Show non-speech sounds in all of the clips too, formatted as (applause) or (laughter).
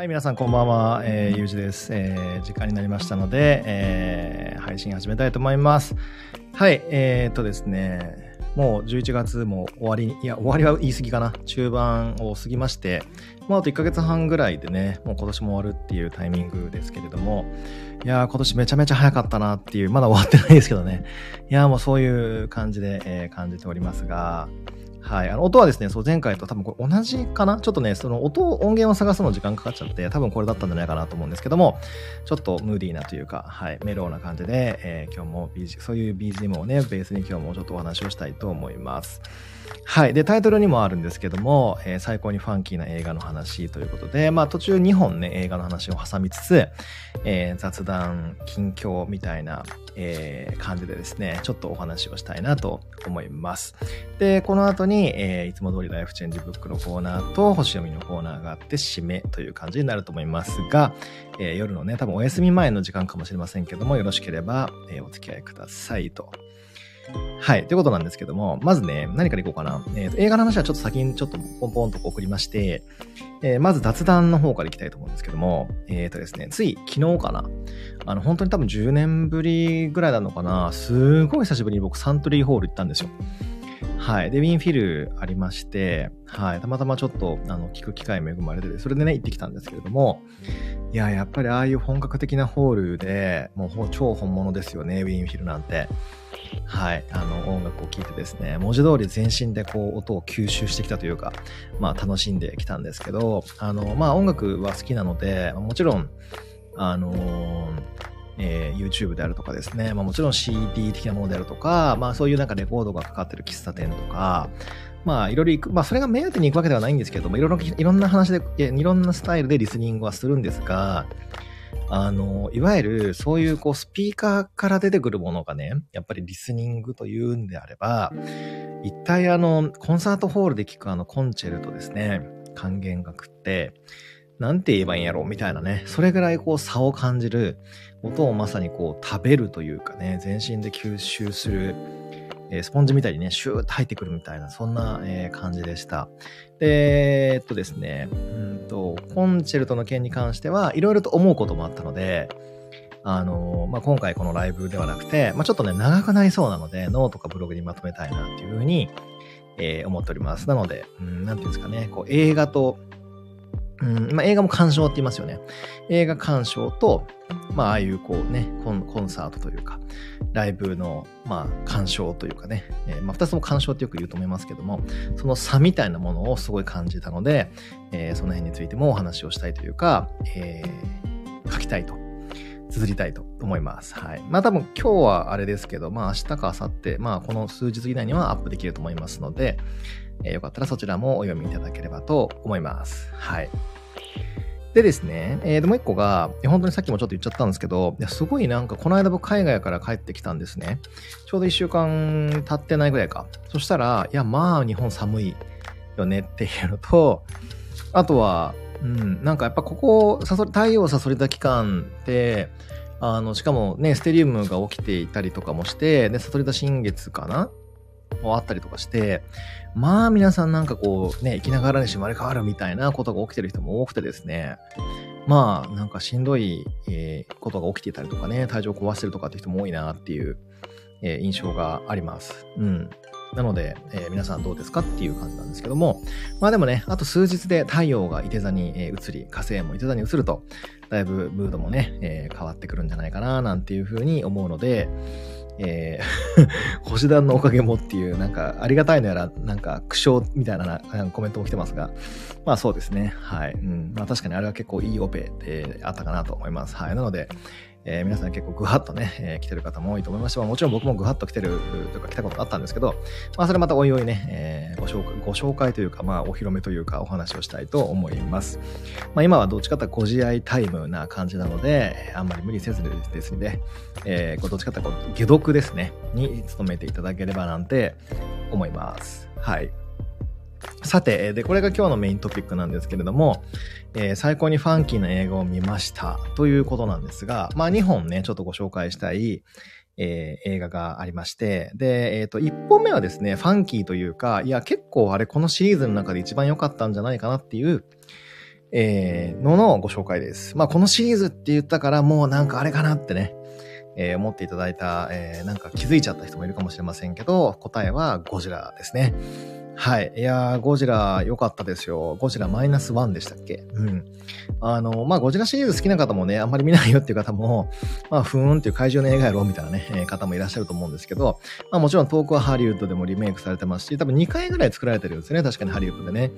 はい、皆さんこんばんは。えー、ゆうじです。えー、時間になりましたので、えー、配信始めたいと思います。はい、えー、っとですね、もう11月も終わりに、いや、終わりは言い過ぎかな。中盤を過ぎまして、もうあと1ヶ月半ぐらいでね、もう今年も終わるっていうタイミングですけれども、いやー、今年めちゃめちゃ早かったなっていう、まだ終わってないですけどね。いやー、もうそういう感じで、えー感じておりますが、はい。あの、音はですね、そう、前回と多分これ同じかな？ちょっとね、その音、音源を探すの時間かかっちゃって、多分これだったんじゃないかなと思うんですけども、ちょっとムーディーなというか、はい、メローな感じで、えー今日も BG、そういう BGM をね、ベースに今日もちょっとお話をしたいと思います。はい。で、タイトルにもあるんですけども、えー最高にファンキーな映画の話ということで、まあ途中2本ね、映画の話を挟みつつ、えー雑談、近況みたいな、えー感じでですね、ちょっとお話をしたいなと思います。で、この後に、えいつも通りライフチェンジブックのコーナーと星読みのコーナーがあって、締めという感じになると思いますが、え夜のね、多分お休み前の時間かもしれませんけども、よろしければ、えお付き合いくださいと。はい。ということなんですけども、まずね、何からいこうかな。えーと映画の話はちょっと先にちょっとポンポンと送りまして、えーまず雑談の方からいきたいと思うんですけども、えっ、とですね、つい昨日かな。あの、本当に多分10年ぶりぐらいなのかな。すごい久しぶりに僕サントリーホール行ったんですよ。はい。で、ウィンフィルありまして、はい。たまたまちょっと、あの、聞く機会恵まれてて、それでね、行ってきたんですけれども、いや、やっぱりああいう本格的なホールで、もう超本物ですよね、ウィンフィルなんて。はい。あの、音楽を聴いてですね、文字通り全身でこう、音を吸収してきたというか、まあ、楽しんできたんですけど、あの、まあ、音楽は好きなので、もちろん、あのえー YouTube であるとかですね、まあ、もちろん CD 的なものであるとか、まあそういうなんかレコードがかかってる喫茶店とか、まあいろいろ行く、まあそれが目当てに行くわけではないんですけども、いろいろ、いろんな話で、いろんなスタイルでリスニングはするんですが、あの、いわゆるそういうこうスピーカーから出てくるものがね、やっぱりリスニングというんであれば、一体あの、コンサートホールで聴くあのコンチェルトですね、管弦楽って、なんて言えばいいんやろみたいなね、それぐらいこう差を感じる、音をまさにこう食べるというかね、全身で吸収する、えースポンジみたいにね、シューッと入ってくるみたいな、そんな、えー感じでした。で、えーっとですね、うんと、コンチェルトの件に関しては、いろいろと思うこともあったので、あのーまあ、今回このライブではなくて、まあ、ちょっとね、長くなりそうなので、ノートかブログにまとめたいなっていうふうに、えー思っております。なので、うん、なんていうんですかね、こう映画と、うん、まあ、映画も鑑賞って言いますよね。映画鑑賞と、まあ、ああいうこうね、コンコンサートというか、ライブの、まあ、鑑賞というかね、えーまあ、二つとも鑑賞ってよく言うと思いますけども、その差みたいなものをすごい感じたので、えーその辺についてもお話をしたいというか、えー書きたいと、綴りたいと思います。はい。まあ多分今日はあれですけど、まあ明日か明後日、まあこの数日以内にはアップできると思いますので、えーよかったらそちらもお読みいただければと思います。はい。でですね、えー、でもう一個が、本当にさっきもちょっと言っちゃったんですけど、いやすごいなんか、この間僕海外から帰ってきたんですね。ちょうど一週間経ってないぐらいか。そしたら、いや、まあ、日本寒いよねっていうのと、あとは、うん、なんかやっぱここ、太陽をサソリ座期間って、あの、しかもね、ステリウムが起きていたりとかもして、で、サソリ座新月かなもあったりとかして、まあ皆さんなんかこうね、生きながらに生まれ変わるみたいなことが起きてる人も多くてですね、まあなんかしんどい、えことが起きていたりとかね、体調を壊してるとかって人も多いなっていう、え印象があります。うん。なので、えー皆さんどうですかっていう感じなんですけども、まあでもね、あと数日で太陽が伊手座にえ移り、火星も伊手座に移ると、だいぶムードもね、えー変わってくるんじゃないかななんていうふうに思うので、えー (laughs) 星団のおかげもっていう、なんか、ありがたいのやら、なんか、苦笑みたいななコメントも来てますが、まあそうですね。はい。うん。まあ確かにあれは結構いいオペであったかなと思います。はい。なので、えー皆さん結構グハッとね、えー来てる方も多いと思いますし、もちろん僕もグハッと来てるというか来たことあったんですけど、まあそれまたおいおいね、えーご紹介、ご紹介というか、まあお披露目というかお話をしたいと思います。まあ今はどっちかとご自愛タイムな感じなので、あんまり無理せずですね、えーどっちかというとこう解読ですね、に努めていただければなんて思います。はい。さて、で、これが今日のメイントピックなんですけれども、えー最高にファンキーな映画を見ましたということなんですが、まあ2本ね、ちょっとご紹介したい、えー映画がありまして、で、えっ、と、1本目はですね、ファンキーというか、いや、結構あれ、このシリーズの中で一番良かったんじゃないかなっていう、えー、ののご紹介です。まあ、このシリーズって言ったからもうなんかあれかなってね、えー、思っていただいた、えー、なんか気づいちゃった人もいるかもしれませんけど、答えはゴジラですね。はい。いやー、ゴジラ良かったですよ。ゴジラマイナスワンでしたっけ？うん。あの、まあ、ゴジラシリーズ好きな方もね、あんまり見ないよっていう方も、まあ、ふーんっていう怪獣の映画やろうみたいなね、方もいらっしゃると思うんですけど、まあ、もちろん遠くはハリウッドでもリメイクされてますし、多分2回ぐらい作られてるんですね。確かにハリウッドでね。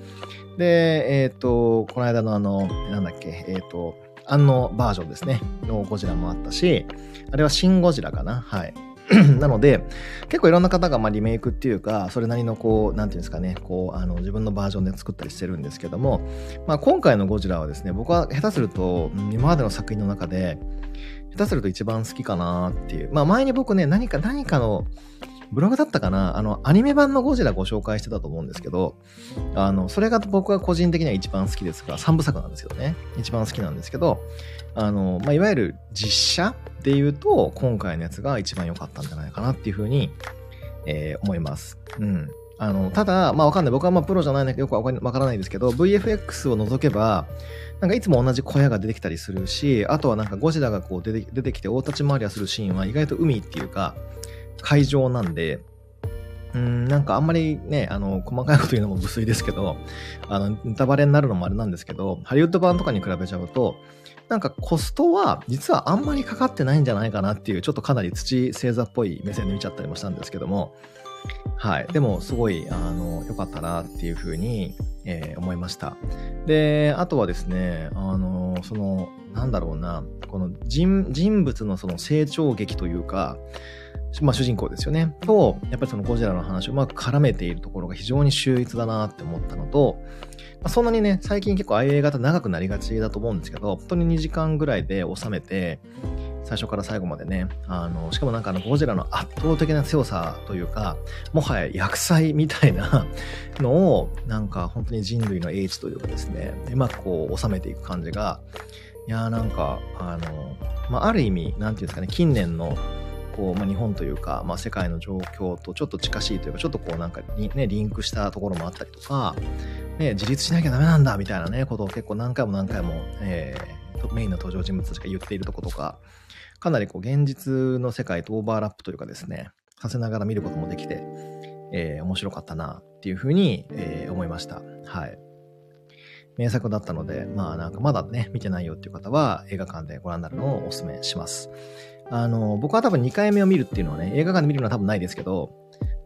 で、えっ、ー、と、この間のあの、なんだっけ、えっ、ー、と、あのバージョンですね、のゴジラもあったし、あれはシン・ゴジラかな？はい。(clears throat) なので、結構いろんな方がまリメイクっていうか、それなりのこう、なんていうんですかね、こう、あの、自分のバージョンで作ったりしてるんですけども、まあ今回のゴジラはですね、僕は下手すると、今までの作品の中で、下手すると一番好きかなっていう。まあ前に僕ね、何か、何かの、ブログだったかなあの、アニメ版のゴジラご紹介してたと思うんですけど、あの、それが僕は個人的には一番好きですが、3部作なんですけどね。一番好きなんですけど、あの、まあ、いわゆる実写で言うと、今回のやつが一番良かったんじゃないかなっていうふうに、えー、思います。うん。あの、ただ、まあわかんない。僕はまあプロじゃないんだけど、よくわからないですけど、VFX を除けば、なんかいつも同じ小屋が出てきたりするし、あとはなんかゴジラがこう出て出てきて大立ち回りはするシーンは意外と海っていうか、海上なんで、うん、なんかあんまりね、あの、細かいこと言うのも無粋ですけど、あの、ネタバレになるのもあれなんですけど、ハリウッド版とかに比べちゃうと、なんかコストは実はあんまりかかってないんじゃないかなっていう、ちょっとかなり土星座っぽい目線で見ちゃったりもしたんですけども、はい。でも、すごい、あの、良かったなっていうふうに、えー、思いました。で、あとはですね、あの、その、なんだろうな、この人、人物のその成長劇というか、まあ主人公ですよね。と、やっぱりそのゴジラの話をうまく絡めているところが非常に秀逸だなって思ったのと、まあ、そんなにね、最近結構ああいう映画って長くなりがちだと思うんですけど、本当に2時間ぐらいで収めて、最初から最後までね、あの、しかもなんかあの、ゴジラの圧倒的な強さというか、もはや薬剤みたいな (laughs) のを、なんか本当に人類の英知というかですね、うまくこう収めていく感じが、いやーなんか、あの、まあ、ある意味、なんていうんですかね、近年のこう、まあ、日本というか、まあ、世界の状況とちょっと近しいというか、ちょっとこうなんかね、リンクしたところもあったりとか、ね、自立しなきゃダメなんだみたいなね、ことを結構何回も何回も、えー、メインの登場人物たちが言っているとことか、かなりこう現実の世界とオーバーラップというかですね、させながら見ることもできて、えー、面白かったなっていうふうに、えー、思いました。はい。名作だったので、まあなんかまだね、見てないよっていう方は映画館でご覧になるのをお勧めします。あの、僕は多分2回目を見るっていうのはね、映画館で見るのは多分ないですけど、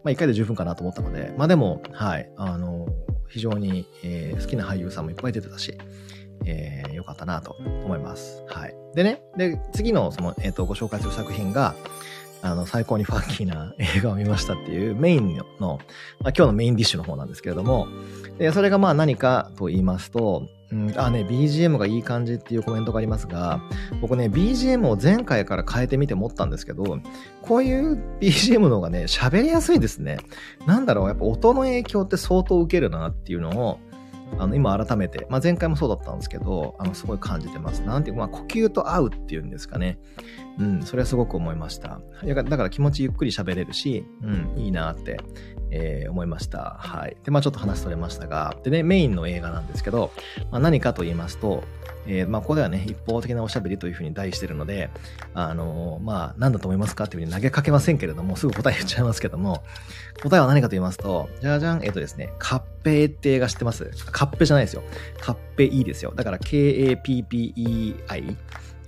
まあ1回で十分かなと思ったので、まあでも、はい、あの、非常に、えー、好きな俳優さんもいっぱい出てたし、えー、よかったなと思います。はい。でね、で、次のその、えっ、ー、と、ご紹介する作品が、あの、最高にファンキーな映画を見ましたっていうメインの、まあ、今日のメインディッシュの方なんですけれども、それがまあ何かと言いますと、うん、あね、BGM がいい感じっていうコメントがありますが、僕ね、BGM を前回から変えてみて思ったんですけど、こういう BGM の方がね、喋りやすいですね。なんだろう、やっぱ音の影響って相当受けるなっていうのを、あの、今改めて、まあ、前回もそうだったんですけど、あの、すごい感じてます。なんていうか、まあ、呼吸と合うっていうんですかね。うん、それはすごく思いました。だから気持ちゆっくり喋れるし、うん、いいなって、えー、思いました。はい。で、まあちょっと話それましたが、でね、メインの映画なんですけど、まあ、何かと言いますと、えー、まあここではね、一方的なおしゃべりというふうに題してるので、あのー、まあ何だと思いますかっていうふうに投げかけませんけれども、すぐ答え言っちゃいますけども、答えは何かと言いますと、じゃじゃん、えっ、とですね、カッペーって映画知ってます？カッペじゃないですよ。カッペいいですよ。だから K-A-P-P-E-I。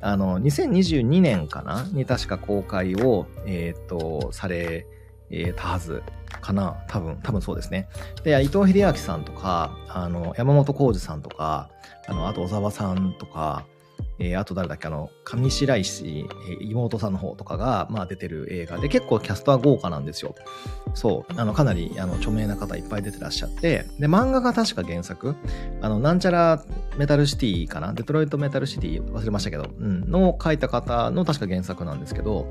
あの、2022年かな？に確か公開を、えっ、と、され、え、たはずかな。多分、多分そうですね。で、伊藤英明さんとか、あの、山本浩二さんとか、あの、あと小沢さんとか、えー、あと誰だっけ、あの、上白石、えー、妹さんの方とかが、まあ出てる映画。で、結構キャストは豪華なんですよ。そう。あの、かなり、あの、著名な方いっぱい出てらっしゃって、で、漫画が確か原作、あの、なんちゃらメタルシティかな。デトロイトメタルシティ忘れましたけど、うん、の書いた方の確か原作なんですけど、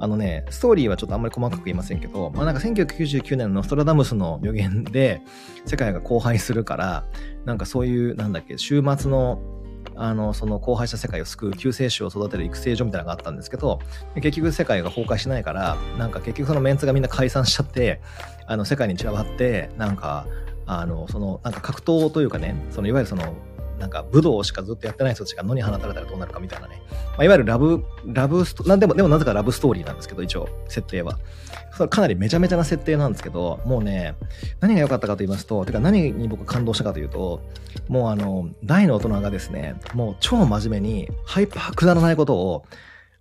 あのね、ストーリーはちょっとあんまり細かく言いませんけど、まあなんか1999年のストラダムスの予言で世界が荒廃するから、なんかそういう、なんだっけ、週末のあの、その荒廃した世界を救う救世主を育てる育成所みたいなのがあったんですけど、結局世界が崩壊しないから、なんか結局そのメンツがみんな解散しちゃって、あの、世界に散らばって、なんか、あの、その、なんか格闘というかね、その、いわゆるその、なんか武道しかずっとやってない人たちが野に放たれたらどうなるかみたいなね。まあ、いわゆるラブ、ラブスト、なんでも、でもなぜかラブストーリーなんですけど、一応、設定は。それかなりめちゃめちゃな設定なんですけど、もうね、何が良かったかと言いますと、てか何に僕感動したかというと、もうあの、大の大人がですね、もう超真面目に、ハイパーくだらないことを、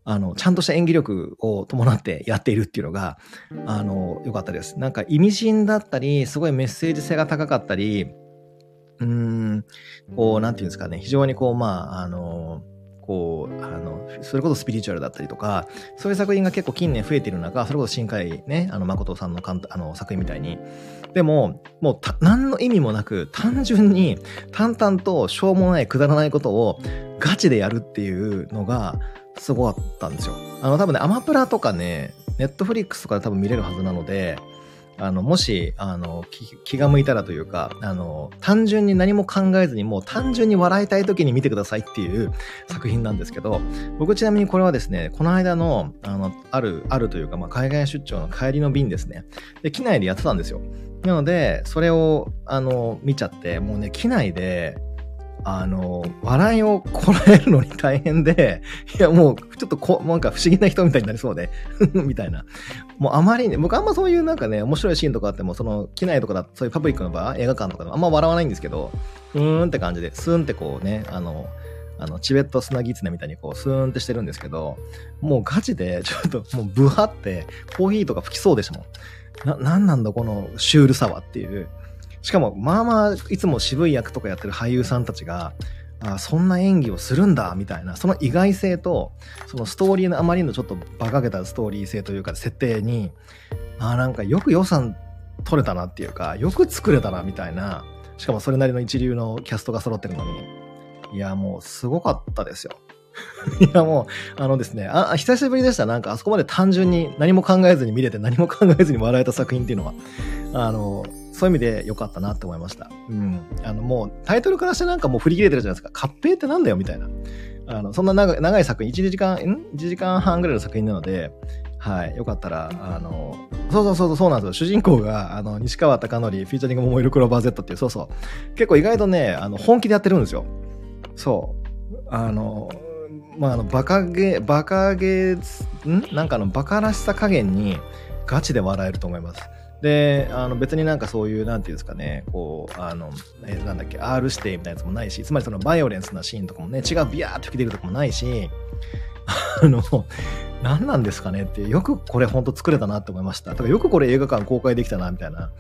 あの、ちゃんとした演技力を伴ってやっているっていうのが、あの、良かったです。なんか意味深だったり、すごいメッセージ性が高かったり、うん、こう、なんていうんですかね、非常にこう、まあ、あの、こう、あの、それこそスピリチュアルだったりとか、そういう作品が結構近年増えている中、それこそ新海ね、あの、誠さんのかんあの作品みたいに。でも、もう何の意味もなく、単純に淡々としょうもないくだらないことをガチでやるっていうのが、すごかったんですよ。あの、多分ね、アマプラとかね、ネットフリックスとかで多分見れるはずなので、あの、もし、あの、気が向いたらというか、あの、単純に何も考えずに、もう単純に笑いたい時に見てくださいっていう作品なんですけど、僕ちなみにこれはですね、この間の、あの、ある、あるというか、まあ、海外出張の帰りの便ですね。で、機内でやってたんですよ。なので、それを、あの、見ちゃって、もうね、機内で、あの、笑いをこらえるのに大変で、いやもうちょっとこ、なんか不思議な人みたいになりそうで、(laughs) みたいな。もうあまりね、僕あんまそういうなんかね、面白いシーンとかあっても、その、機内とかだ、そういうパブリックの場、映画館とかでもあんま笑わないんですけど、うーんって感じで、スーンってこうね、あの、あの、チベット砂ギツネみたいにこう、スーンってしてるんですけど、もうガチで、ちょっともうブハって、コーヒーとか吹きそうでしたもん。な、なんなんだこのシュールさはっていう。しかも、まあまあ、いつも渋い役とかやってる俳優さんたちが、あそんな演技をするんだ、みたいな、その意外性と、そのストーリーのあまりのちょっと馬鹿げたストーリー性というか、設定に、あなんかよく予算取れたなっていうか、よく作れたな、みたいな、しかもそれなりの一流のキャストが揃ってるのに、いや、もうすごかったですよ。(laughs) いやもう、あのですねあ、久しぶりでした。なんかあそこまで単純に何も考えずに見れて何も考えずに笑えた作品っていうのは、あの、そういう意味で良かったなって思いました。うん。あの、もうタイトルからしてなんかもう振り切れてるじゃないですか。合併ってなんだよみたいな。あの、そんな長長い作品、1時間、ん ?1 時間半ぐらいの作品なので、はい。よかったら、あの、そうそうそうそうなんですよ。主人公が、あの、西川貴則、フィーチャリング桃色クローバー Z っていう、そうそう。結構意外とね、あの、本気でやってるんですよ。そう。あの、まあ、あの、バカげ、バカげ、ん？なんかのバカらしさ加減にガチで笑えると思います。で、あの別になんかそういう、なんていうんですかね、こう、あの、え、なんだっけ、R 指定みたいなやつもないし、つまりそのバイオレンスなシーンとかもね、血がビヤーって吹き出るとかもないし、あの、何なんですかねって、よくこれほんと作れたなって思いました。だからよくこれ映画館公開できたな、みたいな。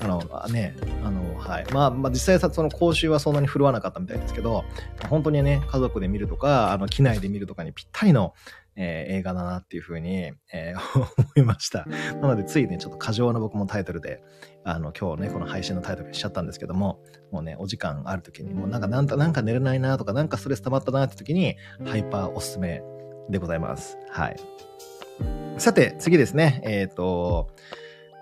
あの、ね、あの、はい。まあ、まあ、実際、その講習はそんなに振るわなかったみたいですけど、本当にね、家族で見るとか、あの、機内で見るとかにぴったりの、えー、映画だなっていうふうに、えー、(laughs) 思いました。なので、ついね、ちょっと過剰な僕もタイトルで、あの、今日ね、この配信のタイトルにしちゃったんですけども、もうね、お時間ある時に、もうなんか、なんか、なんか寝れないなとか、なんかストレス溜まったなって時に、ハイパーおすすめでございます。はい。さて、次ですね。えっ、ー、と、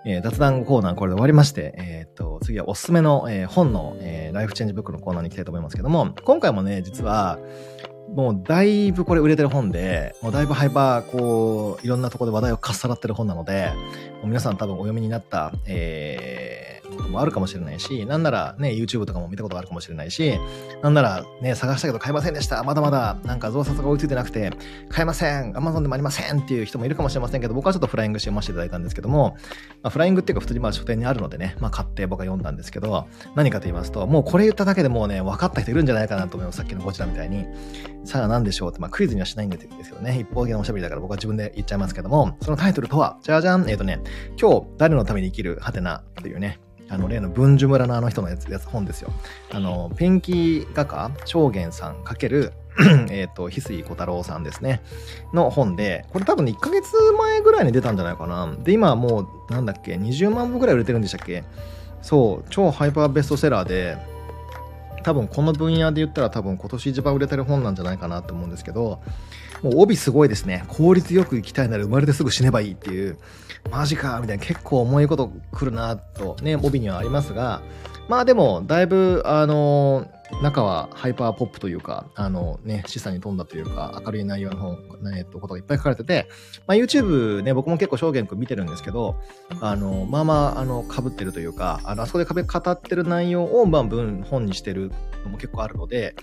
えー、雑談コーナーこれで終わりまして、えっ、ー、と、次はおすすめの、えー、本の、えー、ライフチェンジブックのコーナーに行きたいと思いますけども、今回もね、実は、もうだいぶこれ売れてる本で、もうだいぶハイパー、こう、いろんなところで話題をかっさらってる本なので、もう皆さん多分お読みになった、えー、もあるかもしれないし、なんならね、YouTube とかも見たことがあるかもしれないし、なんならね、探したけど買えませんでした。まだまだなんか増刷が追いついてなくて、買えません。Amazon でもありませんっていう人もいるかもしれませんけど、僕はちょっとフライングして読ませていただいたんですけども、まあ、フライングっていうか普通にまあ書店にあるのでね、まあ買って僕は読んだんですけど、何かと言いますと、もうこれ言っただけでもうね、分かった人いるんじゃないかなと思います。さっきのこちらみたいに。さあ何でしょうって、まあクイズにはしないんですけどね、一方的なおしゃべりだから僕は自分で言っちゃいますけども、そのタイトルとは、じゃじゃん、えっ、ー、とね、今日誰のために生きる？ハテナというね、あの例の文殊村のあの人のやつやつ本ですよ。あのペンキ画家長元さんかける (clears throat) えっと、翡翠小太郎さんですね。の本で、これ多分1ヶ月前ぐらいに出たんじゃないかな。で、今もう、なんだっけ、20万部ぐらい売れてるんでしたっけそう、超ハイパーベストセラーで、多分この分野で言ったら多分今年一番売れてる本なんじゃないかなと思うんですけど、もう帯すごいですね。効率よく生きたいなら生まれてすぐ死ねばいいっていう、マジかみたいな。結構重いこと来るなとね、帯にはありますが、まあでも、だいぶ、あの中はハイパーポップというか、あのね、資産に富んだというか、明るい内容の本、えっと、ことがいっぱい書かれてて、まあ、YouTube ね、僕も結構証言くん見てるんですけど、あの、まあまあ、あの、被ってるというか、あの、あそこで壁語ってる内容を、まあ、文、本にしてるのも結構あるので、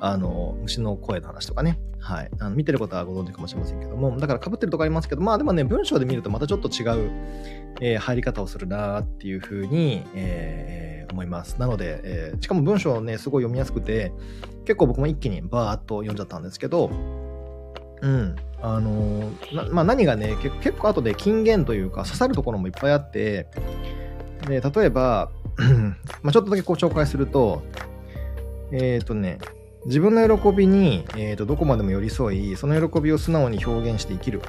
あの、虫の声の話とかね。はい。あの見てることはご存知かもしれませんけども、だから被ってるとこありますけど、まあでもね、文章で見るとまたちょっと違う、えー、入り方をするなっていうふうに、えー、思います。なので、えー、しかも文章ね、すごい読みやすくて、結構僕も一気にバーっと読んじゃったんですけど、うん。あの、まあ何がね、結構後で金言というか刺さるところもいっぱいあって、で、例えば、(clears throat) まあちょっとだけご紹介すると、えっ、ー、とね、自分の喜びに、えーと、どこまでも寄り添い、その喜びを素直に表現して生きる。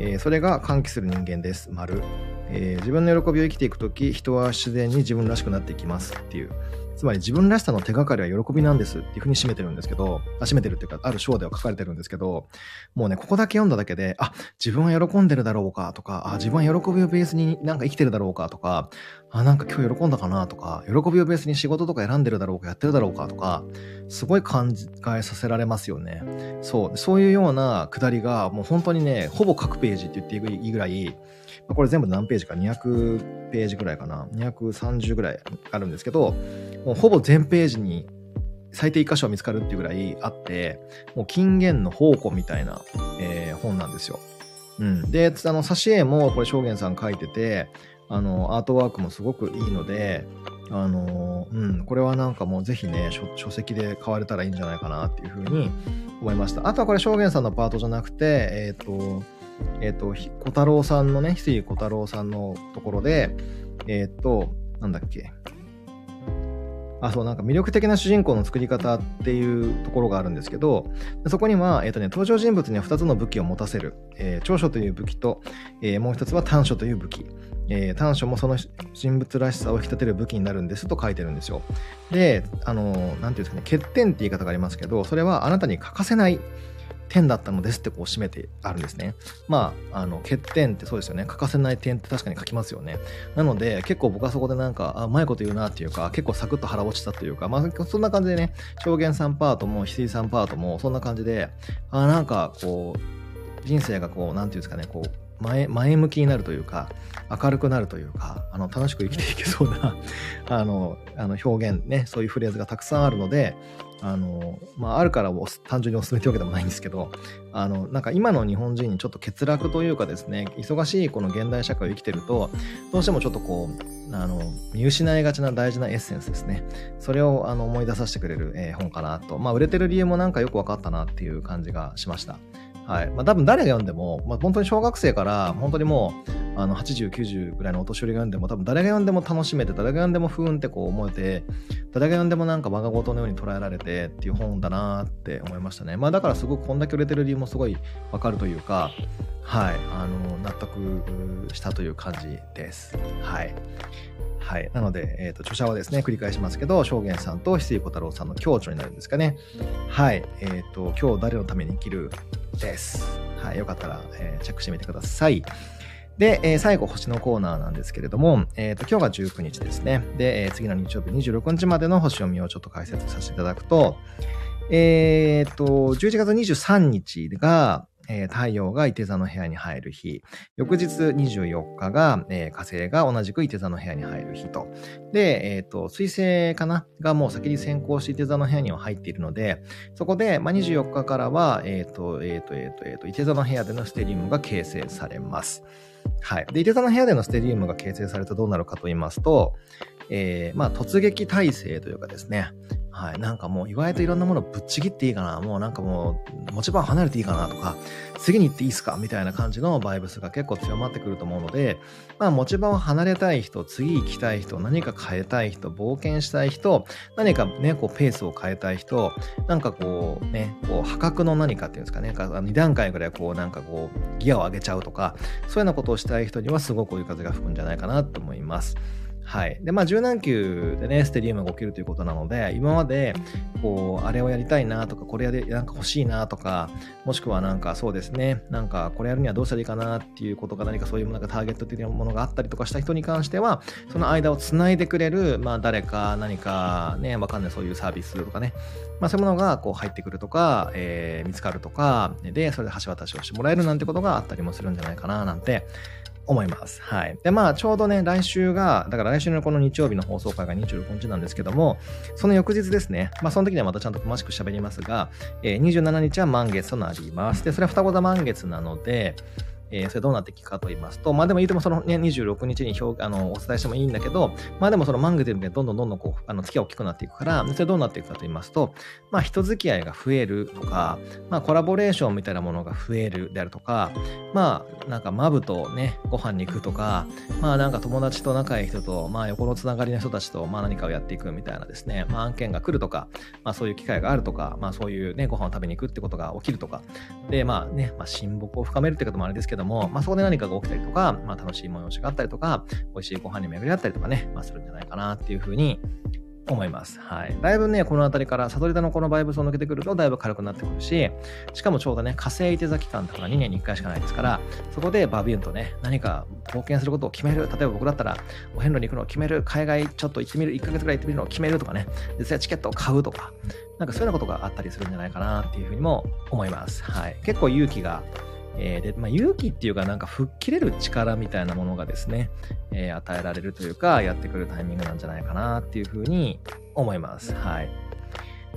えー、それが歓喜する人間です。丸。えー、自分の喜びを生きていくとき、人は自然に自分らしくなっていきますっていう。つまり自分らしさの手がかりは喜びなんですっていうふうに締めてるんですけど、あ締めてるっていうか、ある章では書かれてるんですけど、もうね、ここだけ読んだだけで、あ、自分は喜んでるだろうかとか、あ、自分は喜びをベースになんか生きてるだろうかとか、あ、なんか今日喜んだかな？とか、喜びをベースに仕事とか選んでるだろうか、やってるだろうか？とか、すごい考えさせられますよね。そう、そういうようなくだりが、もう本当にね、ほぼ各ページって言っていいぐらい、これ全部何ページか、200ページぐらいかな、230ぐらいあるんですけど、もうほぼ全ページに最低1箇所見つかるっていうぐらいあって、もう金言の宝庫みたいな、えー、本なんですよ。うん。で、あの、挿絵もこれ証言さん書いてて、あの、アートワークもすごくいいので、あの、うん、これはなんかもうぜひね書、籍で買われたらいいんじゃないかなっていうふうに思いました。あとはこれ証言さんのパートじゃなくて、えっ、ー、と、えっ、ー、と、小太郎さんのね、翡翠小太郎さんのところで、えっ、ー、と、なんだっけ。あ、そう、なんか魅力的な主人公の作り方っていうところがあるんですけど、そこには、えっ、ー、とね、登場人物には2つの武器を持たせる。えー、長所という武器と、えー、もう1つは短所という武器。えー、短所もその人物らしさを引き立てる武器になるんですと書いてるんですよ。で、あの、なんていうんですかね、欠点って言い方がありますけど、それはあなたに欠かせない点だったのですってこう締めてあるんですね。まあ、あの、欠点ってそうですよね。欠かせない点って確かに書きますよね。なので、結構僕はそこでなんか、あ、うまいこと言うなっていうか、結構サクッと腹落ちたというか、まあ、そんな感じでね、証言さんパートも、翡翠さんパートも、そんな感じで、あ、なんかこう、人生がこう、なんていうんですかね、こう、前、前向きになるというか、明るくなるというか、あの、楽しく生きていけそうな (laughs) あの、あの表現ね、そういうフレーズがたくさんあるので、あの、まあ、あるから単純にお勧めというわけでもないんですけど、あの、なんか今の日本人にちょっと欠落というかですね、忙しいこの現代社会を生きてると、どうしてもちょっとこう、あの、見失いがちな大事なエッセンスですね。それをあの思い出させてくれる、えー、本かなと。まあ、売れてる理由もなんかよく分かったなっていう感じがしました。はい。まあ、多分誰が読んでも、まあ、本当に小学生から、本当にもう、あの、80、90ぐらいのお年寄りが読んでも、多分誰が読んでも楽しめて、誰が読んでもふーんってこう思えて、誰が読んでもなんか我が事のように捉えられてっていう本だなって思いましたね。まあ、だからすごくこんだけ売れてる理由もすごいわかるというか、はい。あの、納得したという感じです。はい。はい。なので、えっ、ー、と、著者はですね、繰り返しますけど、証言さんと翡翠小太郎さんの共著になるんですかね。はい。えっ、ー、と、今日誰のために生きるです。はい。よかったら、えー、チェックしてみてください。で、えー、最後、星のコーナーなんですけれども、えっ、ー、と、今日が19日ですね。で、えー、次の日曜日26日までの星読みをちょっと解説させていただくと、えっ、と、11月23日が、えー、太陽が伊手座の部屋に入る日。翌日24日が、えー、火星が同じく伊手座の部屋に入る日と。で、えっ、ー、と、水星かな？がもう先に先行して伊手座の部屋には入っているので、そこで、まあ、24日からは、えっ、と、えっ、と、えっ、と、えっ、と、伊手座の部屋でのステリウムが形成されます。はい。で、伊手座の部屋でのステリウムが形成されるとどうなるかと言いますと、えー、まあ、突撃体制というかですね、はい。なんかもう、意外といろんなものぶっちぎっていいかな。もうなんかもう、持ち場離れていいかなとか、次に行っていいすかみたいな感じのバイブスが結構強まってくると思うので、まあ持ち場を離れたい人、次行きたい人、何か変えたい人、冒険したい人、何かね、こうペースを変えたい人、なんかこうね、こう破格の何かっていうんですかね、2段階ぐらいこうなんかこうギアを上げちゃうとか、そういうようなことをしたい人にはすごく追い風が吹くんじゃないかなと思います。はい。で、まあ、柔軟球でね、ステリウムが起きるということなので、今まで、こう、あれをやりたいなとか、これやで、なんか欲しいなとか、もしくはなんかそうですね、なんかこれやるにはどうしたらいいかなっていうことが何かそういうなんかターゲット的なものがあったりとかした人に関しては、その間をつないでくれる、まあ、誰か何かね、わかんないそういうサービスとかね、まあ、そういうものがこう入ってくるとか、えー、見つかるとか、で、それで橋渡しをしてもらえるなんてことがあったりもするんじゃないかななんて思います。はい。で、まあ、ちょうどね、来週が、だから来週のこの日曜日の放送会が26日なんですけども、その翌日ですね、まあ、その時にはまたちゃんと詳しく喋りますが、えー、27日は満月となります。で、それは双子座満月なので、えー、それどうなっていくかと言いますと、まあでも言うてもそのね、26日に表あのお伝えしてもいいんだけど、まあでもその満月でどんどんどんどんこう、あの月が大きくなっていくから、それどうなっていくかと言いますと、まあ人付き合いが増えるとか、まあコラボレーションみたいなものが増えるであるとか、まあなんかマブとね、ご飯に行くとか、まあなんか友達と仲いい人と、まあ横のつながりの人たちと、まあ何かをやっていくみたいなですね、まあ案件が来るとか、まあそういう機会があるとか、まあそういうね、ご飯を食べに行くってことが起きるとか、で、まあね、まあ親睦を深めるってこともあれですけども、まあそこで何かが起きたりとか、まあ、楽しい催しがあったりとか、美味しいご飯に巡り合ったりとかね、まあ、するんじゃないかなっていうふうに思います。はい。だいぶね、この辺りから、悟り座のこのバイブスを抜けてくると、だいぶ軽くなってくるし、しかもちょうどね、火星手座期間とか2年に1回しかないですから、そこでバビューンとね、何か冒険することを決める。例えば僕だったら、お遍路に行くのを決める。海外ちょっと行ってみる。1ヶ月ぐらい行ってみるのを決めるとかね、実際チケットを買うとか、なんかそういうようなことがあったりするんじゃないかなっていうふうにも思います。はい。結構勇気がえー、で、まあ、勇気っていうかなんか吹っ切れる力みたいなものがですね、えー、与えられるというか、やってくるタイミングなんじゃないかなっていうふうに思います。はい。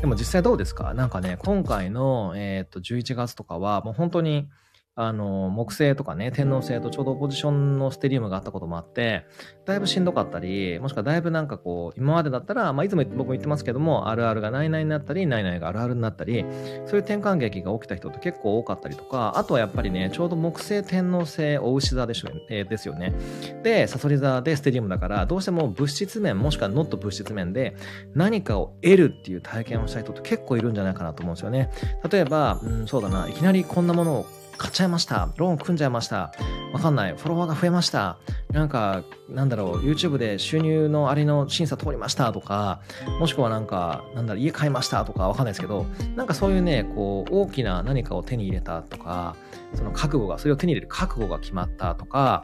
でも実際どうですか？なんかね、今回の、えー、っと、11月とかは、もう本当に、あの、木星とかね、天王星とちょうどポジションのステリウムがあったこともあって、だいぶしんどかったり、もしくはだいぶなんかこう、今までだったら、まあ、いつも僕も言ってますけども、あるあるがないないになったり、ないないがあるあるになったり、そういう転換劇が起きた人って結構多かったりとか、あとはやっぱりね、ちょうど木星、天王星、お牛座でしょ、えー、ですよね。で、サソリ座でステリウムだから、どうしても物質面、もしくはノット物質面で、何かを得るっていう体験をした人って結構いるんじゃないかなと思うんですよね。例えば、うん、そうだな、いきなりこんなものを買っちゃいました。ローン組んじゃいました。わかんない。フォロワーが増えました。なんか、なんだろう、YouTube で収入のあれの審査通りましたとか、もしくはなんか、なんだろう、家買いましたとかわかんないですけど、なんかそういうね、こう、大きな何かを手に入れたとか、その覚悟が、それを手に入れる覚悟が決まったとか、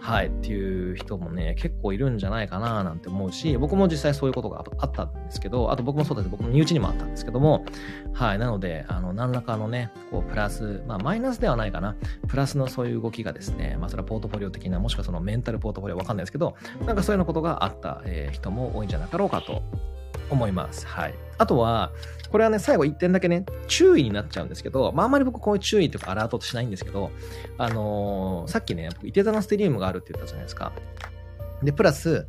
はい、っていう人もね、結構いるんじゃないかななんて思うし、僕も実際そういうことがあったんですけど、あと僕もそうです。僕も身内にもあったんですけども、はい、なので、あの、何らかのね、こう、プラス、まあ、マイナスではないかな、プラスのそういう動きがですね、まあ、それはポートフォリオ的な、もしくはそのメンタルポートフォリオわかんないですけど、なんかそういうようなことがあった、えー、人も多いんじゃなかろうかと思います。はい。あとは、これはね、最後1点だけね、注意になっちゃうんですけど、まあ、あんまり僕こういう注意とかアラートとしないんですけど、あのー、さっきね、僕、いて座のステリウムがあるって言ったじゃないですか。で、プラス、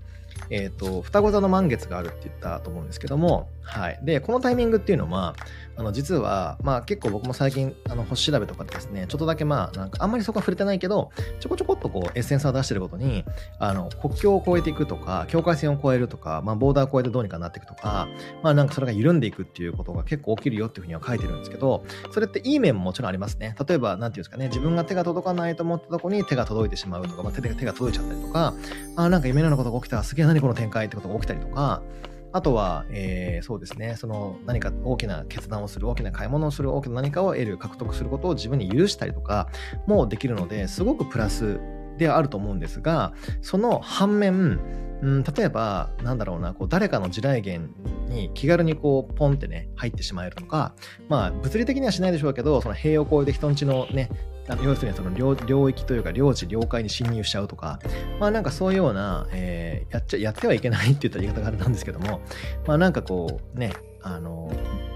えっ、ー、と、双子座の満月があるって言ったと思うんですけども、はい。で、このタイミングっていうのは、あの、実は、まあ結構僕も最近、あの、星調べとかでですね、ちょっとだけまあ、なんかあんまりそこは触れてないけど、ちょこちょこっとこう、エッセンスを出してることに、あの、国境を越えていくとか、境界線を越えるとか、まあ、ボーダーを越えてどうにかなっていくとか、まあなんかそれが緩んでいくっていうことが結構起きるよっていうふうには書いてるんですけど、それっていい面ももちろんありますね。例えば、なんていうんですかね、自分が手が届かないと思ったとこに手が届いてしまうとか、まあ、手で手が届いちゃったりとか、あ、なんか夢のようなことが起きたらすげえ何この展開ってことが起きたりとか、あとは、えー、そうですね、その何か大きな決断をする、大きな買い物をする、大きな何かを得る、獲得することを自分に許したりとかもできるので、すごくプラスであると思うんですが、その反面、うん、例えば、なんだろうな、こう誰かの地雷原に気軽にこう、ポンってね、入ってしまえるとか、まあ、物理的にはしないでしょうけど、その塀を越えて人んちのね、あの要するにその領域というか領地、領海に侵入しちゃうとか、まあなんかそういうような、えー、やっちゃ、やってはいけないって言った言い方があれなんですけども、まあなんかこうね、あの、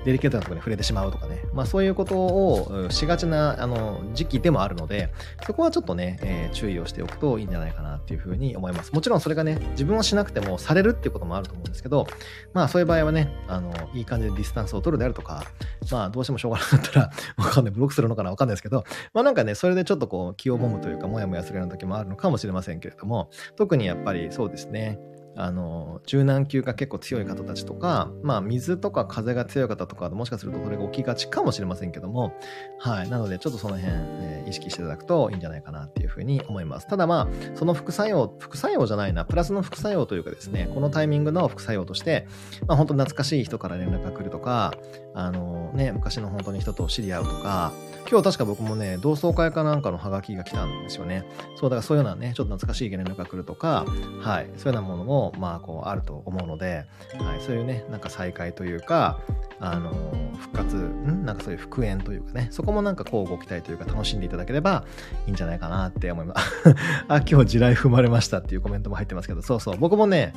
デリケートなところに触れてしまうとかね、まあそういうことをしがちなあの時期でもあるので、そこはちょっとね、えー、注意をしておくといいんじゃないかなっていうふうに思います。もちろんそれがね、自分はしなくてもされるっていうこともあると思うんですけど、まあそういう場合はね、あの、いい感じでディスタンスを取るであるとか、まあどうしてもしょうがなかったら、(laughs) わかんない、ブロックするのかなわかんないですけど、まあなんかね、それでちょっとこう気をもむというか、もやもやするような時もあるのかもしれませんけれども、特にやっぱりそうですね、あの、柔軟球が結構強い方たちとか、まあ、水とか風が強い方とか、もしかするとそれが起きがちかもしれませんけども、はい。なので、ちょっとその辺、えー、意識していただくといいんじゃないかなっていうふうに思います。ただまあ、その副作用、副作用じゃないな、プラスの副作用というかですね、このタイミングの副作用として、まあ、本当懐かしい人から連絡が来るとか、あのね、昔の本当に人と知り合うとか、今日確か僕もね、同窓会かなんかのハガキが来たんですよね。そう、だからそういうようなね、ちょっと懐かしい連絡が来るとか、はい、そういうようなものもまあ、こう、あると思うので、はい、そういうね、なんか再会というか、あの復活、ん？なんかそういう復縁というかね、そこもなんかこうご期待というか楽しんでいただければいいんじゃないかなって思います。(laughs) あ、今日地雷踏まれましたっていうコメントも入ってますけど、そうそう、僕もね、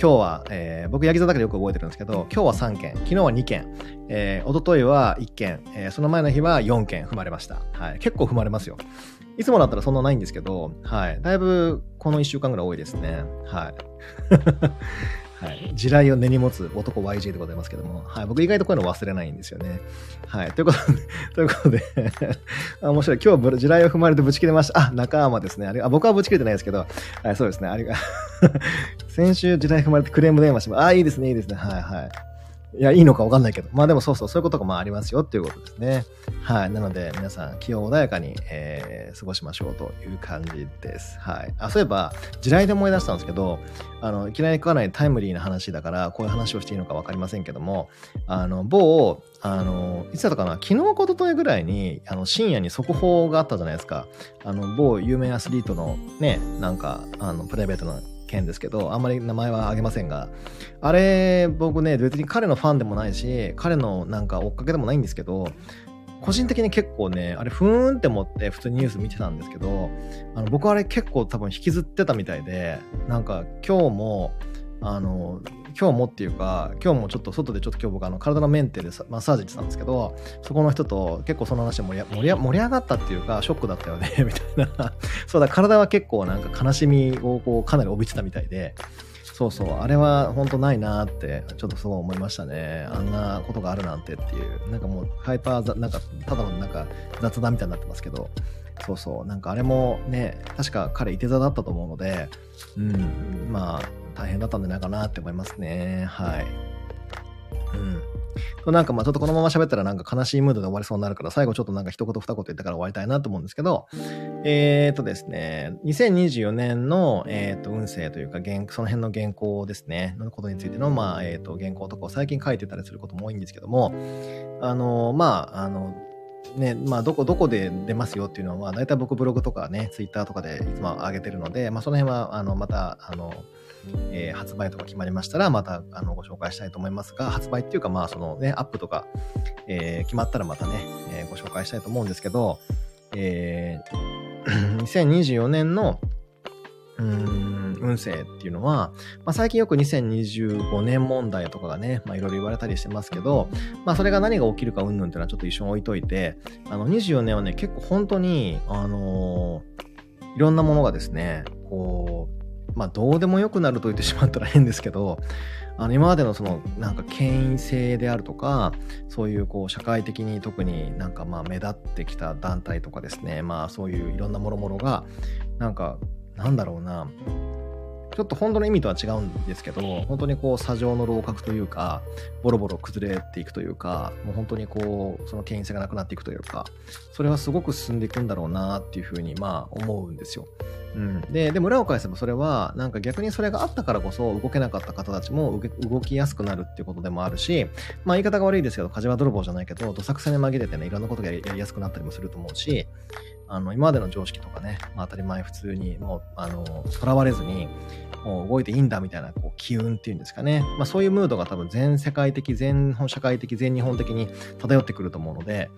今日は、えー、僕、ヤギ座だけでよく覚えてるんですけど、今日は3件、昨日は2件、えー、一昨日は1件、えー、その前の日は4件踏まれました。はい。結構踏まれますよ。いつもだったらそんなないんですけど、はい。だいぶこの1週間ぐらい多いですね。はい。(laughs) はい。地雷を根に持つ男 YG でございますけども、はい。僕意外とこういうの忘れないんですよね。はい。ということで、(laughs) ということであ、(laughs) 面白い。今日地雷を踏まれてぶち切れました。あ、仲間ですね。あれあ僕はぶち切れてないですけど、はい、そうですね。あれが先週地雷踏まれてクレーム電話しました。あ、いいですね、いいですね。はいはい。いや、いいのかわかんないけど。まあでもそうそう、そういうことがまあありますよっていうことですね。はい。なので、皆さん、気を穏やかに、えー、過ごしましょうという感じです。はい。あ、そういえば、地雷で思い出したんですけど、あの、いきなりかなりタイムリーな話だから、こういう話をしていいのかわかりませんけども、あの、某、あの、いつだったかな昨日かとといぐらいに、あの、深夜に速報があったじゃないですか。あの、某有名アスリートのね、なんか、あの、プライベートの件ですけど、あんまり名前は挙げませんが、あれ、僕ね、別に彼のファンでもないし、彼のなんか追っかけでもないんですけど、個人的に結構ね、あれ、ふーんって思って普通にニュース見てたんですけど、あの僕あれ結構多分引きずってたみたいで、なんか今日も、あの、今日もっていうか、今日もちょっと外でちょっと今日僕あの体のメンテでマッサージしてたんですけど、そこの人と結構その話で盛り上がったっていうか、ショックだったよね (laughs) みたいな。そうだ、体は結構なんか悲しみをこうかなり帯びてたみたいで、そうそう、あれは本当ないなって、ちょっとすごい思いましたね。あんなことがあるなんてっていう、なんかもうハイパー、なんかただのなんか雑談みたいになってますけど、そうそう、なんかあれもね、確か彼いて座だったと思うので、うん、まあ、大変だったんじゃないかなって思いますね。はい。うん。なんかまあちょっとこのまま喋ったらなんか悲しいムードで終わりそうになるから、最後ちょっとなんか一言二言言ってから終わりたいなと思うんですけど、えっ、ー、とですね、2024年の、えっ、ー、と、運勢というか、その辺の原稿ですね、のことについての、まあ、えっ、ー、と、原稿とかを最近書いてたりすることも多いんですけども、あの、まあ、あの、ね、まあ、どこ、どこで出ますよっていうのは、大体僕ブログとかね、ツイッターとかでいつも上げてるので、まあ、その辺は、あの、また、あの、えー、発売とか決まりましたら、またあのご紹介したいと思いますが、発売っていうか、まあ、そのね、アップとか、えー、決まったらまたね、えー、ご紹介したいと思うんですけど、えー、(coughs) 2024年の、うん、運勢っていうのは、まあ、最近よく2025年問題とかがね、まあ、いろいろ言われたりしてますけど、まあ、それが何が起きるかうんぬんっていうのはちょっと一緒に置いといて、あの、24年はね、結構本当に、あのー、いろんなものがですね、こう、まあ、どうでもよくなると言ってしまったら変ですけど、あの今までのそのなんか権威性であるとか、そういうこう社会的に特になんかまあ目立ってきた団体とかですね、まあそういういろんなもろもろが、なんかなんだろうな、ちょっと本当の意味とは違うんですけど、本当にこう、砂上の楼閣というか、ボロボロ崩れていくというか、もう本当にこう、その権威性がなくなっていくというか、それはすごく進んでいくんだろうなっていうふうに、まあ、思うんですよ。うん。で、でも裏を返せばそれは、なんか逆にそれがあったからこそ動けなかった方たちも動きやすくなるっていうことでもあるし、まあ言い方が悪いですけど、火事場泥棒じゃないけど、どさくさに紛れてね、いろんなことがやりやすくなったりもすると思うし、あの、今までの常識とかね、まあ、当たり前普通に、もう、あの、囚われずに、もう動いていいんだみたいな、こう、機運っていうんですかね。まあ、そういうムードが多分全世界的、全社会的、全日本的に漂ってくると思うので、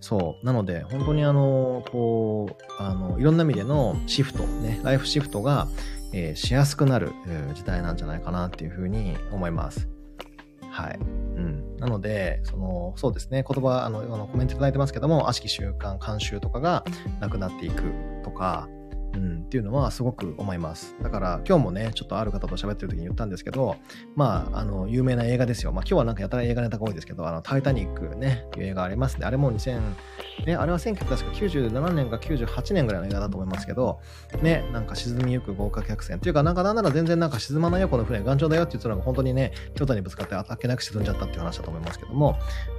そう。なので、本当にあの、こう、あの、いろんな意味でのシフト、ね、ライフシフトが、えー、しやすくなる、えー、時代なんじゃないかなっていうふうに思います。はい。うん。なので、その、そうですね、言葉、あの、あのコメントいただいてますけども、悪しき習慣、慣習とかがなくなっていくとか、うん、っていうのはすごく思います。だから今日もね、ちょっとある方と喋ってる時に言ったんですけど、まあ、あの、有名な映画ですよ。まあ今日はなんかやたら映画ネタが多いですけど、あの、タイタニックね、いう映画ありますね。あれも2000、ね、あれは1997年か98年ぐらいの映画だと思いますけど、ね、なんか沈みゆく豪華客船。っていうか、なんかなんなら全然なんか沈まないよ、この船、頑丈だよって言ってたのが本当にね、京都にぶつかってあっけなく沈んじゃったっていう話だと思いますけども、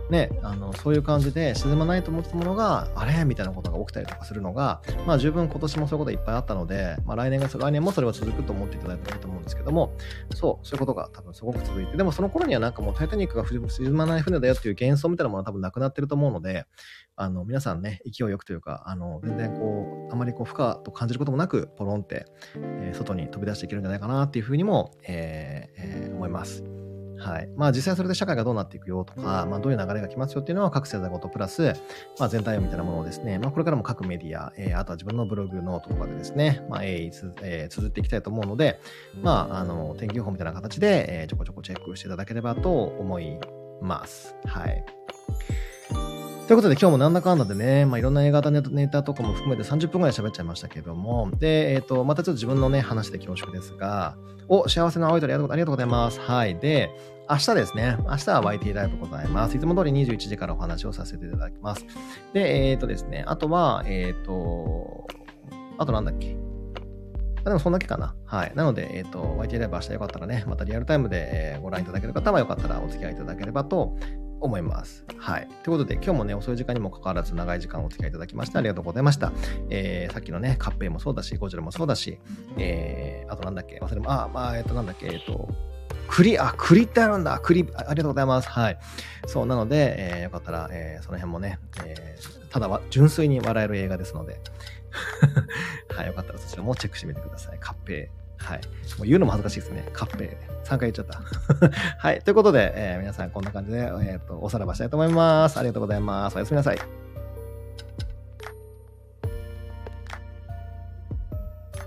ね、あの、そういう感じで沈まないと思ってたものが、あれ？みたいなことが起きたりとかするのが、まあ十分今年もそういうこといっぱいあったので、まあ来年が、来年もそれは続くと思っていただいたらいいと思うんですけども、そう、そういうことが多分すごく続いて、でもその頃にはなんかもうタイタニックが沈まない船だよっていう幻想みたいなものは多分なくなってると思うので、あの、皆さんね、勢いよくというか、あの、全然こう、あまりこう、負荷と感じることもなく、ポロンって、えー、外に飛び出していけるんじゃないかなっていうふうにも、えーえー、思います。はい。まあ実際それで社会がどうなっていくよとか、まあどういう流れが来ますよっていうのは各世代ごとプラス、まあ全体みたいなものをですね、まあこれからも各メディア、えー、あとは自分のブログノートとかでですね、まあ鋭意つ、えー、綴っていきたいと思うので、まああの、天気予報みたいな形で、えー、ちょこちょこチェックしていただければと思います。はい。ということで今日もなんだかんだでね、まあ、いろんな映画ネタとかも含めて30分ぐらい喋っちゃいましたけども、で、えっ、ー、と、またちょっと自分のね、話で恐縮ですが、お、幸せな青い鳥ありがとうございます。はい。で、明日ですね。明日は YT ライブございます。いつも通り21時からお話をさせていただきます。で、えっ、ー、とですね、あとは、えっ、ー、と、あとなんだっけでもそんだけかな。はい。なので、えっ、ー、と、YT ライブ明日よかったらね、またリアルタイムでご覧いただける方はよかったらお付き合いいただければと思います。はい。ということで、今日もね、遅い時間にもかかわらず長い時間お付き合いいただきましてありがとうございました。えー、さっきのね、カッペイもそうだし、ゴジラもそうだし、えー、あとなんだっけ、忘れも、あ、まあ、えっ、ー、と、なんだっけ、えっ、ー、と、栗、あ、栗ってあるんだ。栗、ありがとうございます。はい。そう、なので、えー、よかったら、えー、その辺もね、えー、ただは純粋に笑える映画ですので、(laughs) はい、よかったらそちらもチェックしてみてください。カッペイ。はい。もう言うのも恥ずかしいですね。カッペ3回言っちゃった。(laughs) はい。ということで、えー、皆さんこんな感じで、えっ、と、おさらばしたいと思います。ありがとうございます。おやすみなさい。